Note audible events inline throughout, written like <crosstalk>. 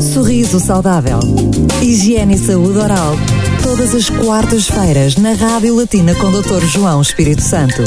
Sorriso saudável. Higiene e saúde oral. Todas as quartas-feiras na Rádio Latina com Dr. João Espírito Santo.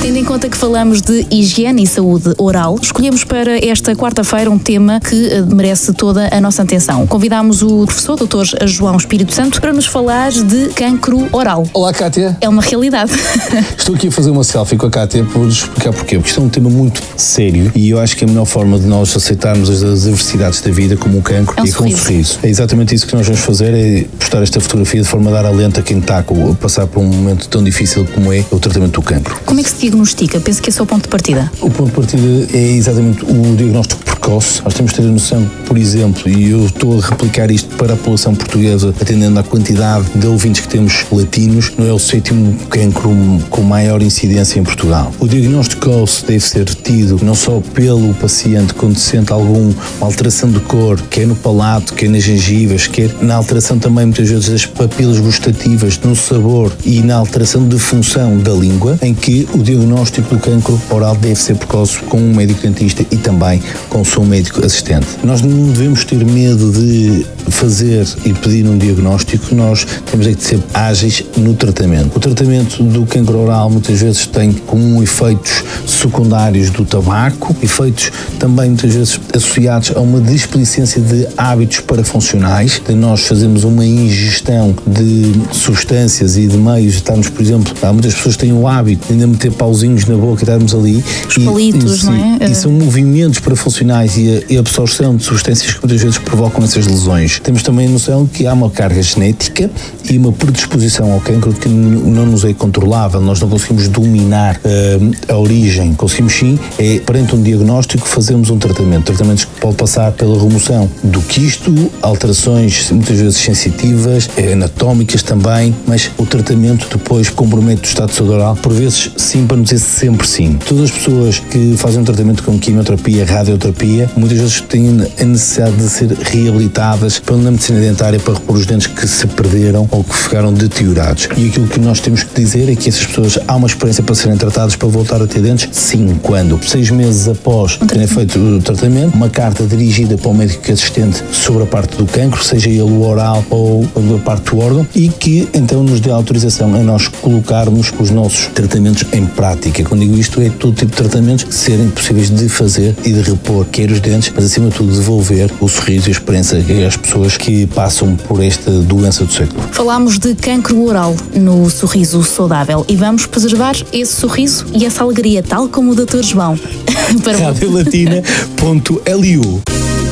Tendo em conta que falamos de higiene e saúde oral, escolhemos para esta quarta-feira um tema que eh, merece toda a nossa atenção. Convidámos o professor Dr. João Espírito Santo para nos falar de cancro oral. Olá, Kátia. É uma realidade. <laughs> Estou aqui a fazer uma selfie com a Kátia para vos explicar porquê. Porque isto é um tema muito sério e eu acho que a melhor forma de nós aceitarmos as adversidades da vida, como o cancro, É um e com um sorriso. sorriso. É exatamente isso que nós vamos fazer, é postar esta fotografia de forma a dar alento a quem está a passar por um momento tão difícil como é o tratamento do cancro. Como é que se diagnostica? Penso que esse é o ponto de partida. O ponto de partida é exatamente o diagnóstico precoce. Nós temos de ter a noção, por exemplo, e eu estou a replicar isto para a população portuguesa, atendendo à quantidade de ouvintes que temos latinos, não é o sétimo cancro com maior incidência em Portugal. O diagnóstico precoce deve ser tido não só pelo paciente quando sente alguma alteração de cor, quer no palato, quer nas gengivas, quer na alteração também muitas vezes das papilas gustativas, no sabor e na alteração de função da língua, em que o diagnóstico do cancro oral deve ser precoce com um médico dentista e também com o seu médico assistente. Nós não devemos ter medo de fazer e pedir um diagnóstico, nós temos é que ser ágeis no tratamento. O tratamento do cancro oral muitas vezes tem como efeitos secundários do tabaco, efeitos também muitas vezes associados a uma displicência de hábitos parafuncionais, de nós fazermos uma ingestão de substâncias e de meios, estamos, por exemplo, há muitas pessoas que têm o hábito de ainda meter pauzinhos na boca e estarmos ali. Os palitos, e, não é? E são movimentos parafuncionais e a, e a absorção de substâncias que muitas vezes provocam essas lesões. Temos também a noção que há uma carga genética e uma predisposição ao cancro que não nos é controlável, nós não conseguimos dominar eh, a origem. Conseguimos sim, é perante um diagnóstico, fazemos um tratamento. Tratamentos que pode passar pela remoção do quisto, alterações muitas vezes sensitivas, eh, anatómicas também, mas o tratamento depois compromete o estado oral, por vezes sim, para não dizer sempre sim. Todas as pessoas que fazem um tratamento com quimioterapia, radioterapia, muitas vezes têm a necessidade de ser reabilitadas pela medicina dentária para repor os dentes que se perderam ou que ficaram deteriorados. E aquilo que nós temos que dizer é que essas pessoas há uma experiência para serem tratadas para voltar a ter dentes? Sim, quando? Seis meses após terem feito o tratamento, uma carta dirigida para o médico assistente sobre a parte do cancro, seja ele o oral ou a parte do órgão, e que então nos dê autorização a nós colocarmos os nossos tratamentos em prática. Quando digo isto, é todo tipo de tratamentos que serem possíveis de fazer e de repor, quer os dentes, mas acima de tudo devolver o sorriso e a esperança às pessoas que passam por esta doença do século. Falámos de cancro oral no sorriso saudável e vamos preservar esse sorriso e essa alegria, tal como o Dr. João. <laughs> Para Radiolatina.lu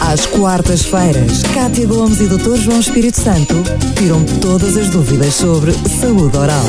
Às quartas-feiras, Cátia Gomes e Dr. João Espírito Santo tiram todas as dúvidas sobre saúde oral.